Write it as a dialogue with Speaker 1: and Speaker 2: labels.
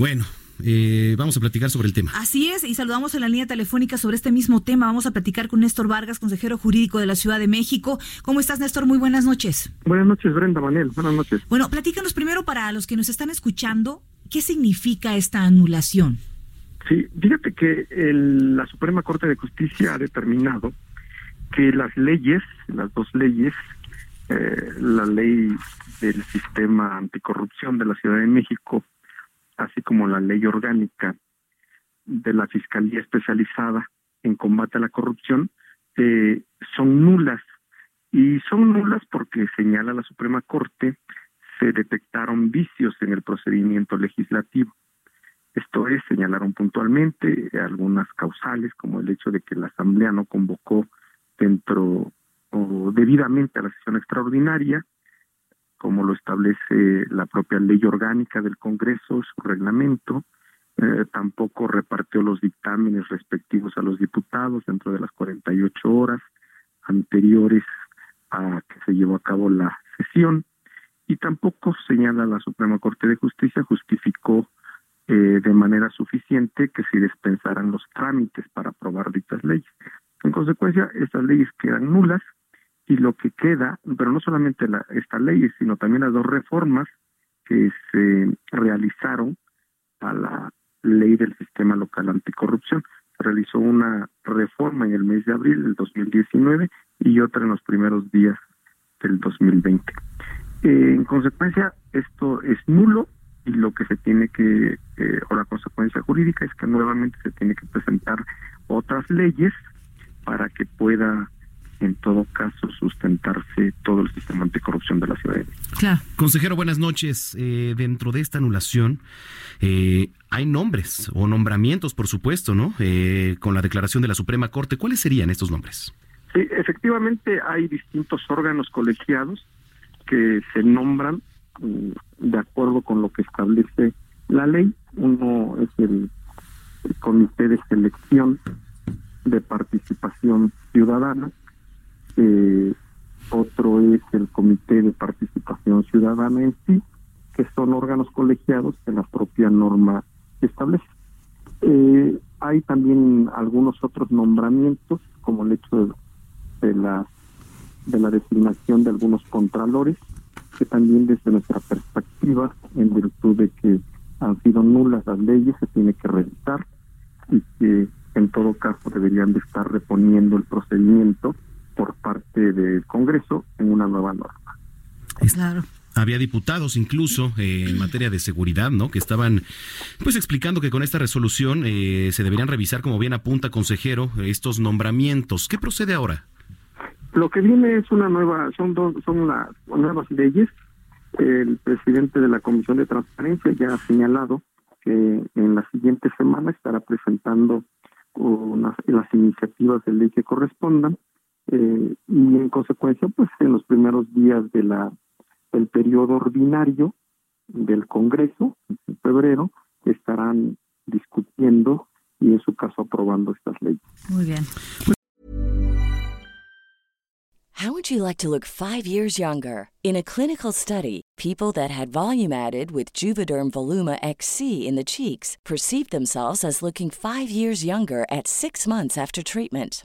Speaker 1: Bueno, eh, vamos a platicar sobre el tema.
Speaker 2: Así es, y saludamos en la línea telefónica sobre este mismo tema. Vamos a platicar con Néstor Vargas, consejero jurídico de la Ciudad de México. ¿Cómo estás, Néstor? Muy buenas noches.
Speaker 3: Buenas noches, Brenda Manel. Buenas noches.
Speaker 2: Bueno, platícanos primero para los que nos están escuchando, ¿qué significa esta anulación?
Speaker 3: Sí, fíjate que el- la Suprema Corte de Justicia ha determinado que las leyes, las dos leyes, eh, la ley del sistema anticorrupción de la Ciudad de México, así como la ley orgánica de la Fiscalía Especializada en Combate a la Corrupción, eh, son nulas. Y son nulas porque, señala la Suprema Corte, se detectaron vicios en el procedimiento legislativo. Esto es, señalaron puntualmente algunas causales, como el hecho de que la Asamblea no convocó dentro o debidamente a la sesión extraordinaria, como lo establece la propia ley orgánica del Congreso, su reglamento, eh, tampoco repartió los dictámenes respectivos a los diputados dentro de las 48 horas anteriores a que se llevó a cabo la sesión, y tampoco señala la Suprema Corte de Justicia, justificó eh, de manera suficiente que se dispensaran los trámites para aprobar dichas leyes. En consecuencia, estas leyes quedan nulas y lo que queda, pero no solamente la, esta ley, sino también las dos reformas que se realizaron a la ley del sistema local anticorrupción. Se realizó una reforma en el mes de abril del 2019 y otra en los primeros días del 2020. Eh, en consecuencia, esto es nulo y lo que se tiene que, eh, o la consecuencia jurídica es que nuevamente se tiene que presentar otras leyes para que pueda, en todo caso, sustentarse todo el sistema anticorrupción de la ciudad de México.
Speaker 2: Claro.
Speaker 1: Consejero, buenas noches. Eh, dentro de esta anulación eh, hay nombres o nombramientos, por supuesto, ¿no? Eh, con la declaración de la Suprema Corte. ¿Cuáles serían estos nombres?
Speaker 3: Sí, efectivamente hay distintos órganos colegiados que se nombran mm, de acuerdo con lo que establece la ley. Uno es el, el Comité de Selección de Participación Ciudadana, eh, otro es el Comité de Participación Ciudadana en sí, que son órganos colegiados que la propia norma establece. Eh, hay también algunos otros nombramientos, como el hecho de, de la de la designación de algunos contralores, que también desde nuestra perspectiva, en virtud de que han sido nulas las leyes, se tiene que revisar y que en todo caso deberían de estar reponiendo el procedimiento parte del Congreso en una nueva norma.
Speaker 2: Claro.
Speaker 1: Había diputados incluso eh, en materia de seguridad, ¿no? Que estaban pues explicando que con esta resolución eh, se deberían revisar, como bien apunta consejero, estos nombramientos. ¿Qué procede ahora?
Speaker 3: Lo que viene es una nueva, son dos, son las nuevas leyes. El presidente de la Comisión de Transparencia ya ha señalado que en la siguiente semana estará presentando unas, las iniciativas de ley que correspondan eh, y en consecuencia, pues en los primeros días de la del periodo ordinario del Congreso, en febrero, estarán discutiendo y en su caso aprobando estas leyes.
Speaker 2: Muy bien.
Speaker 4: How would you like to look five years younger? In a clinical study, people that had volume added with Juvederm Voluma XC in the cheeks perceived themselves as looking five years younger at six months after treatment.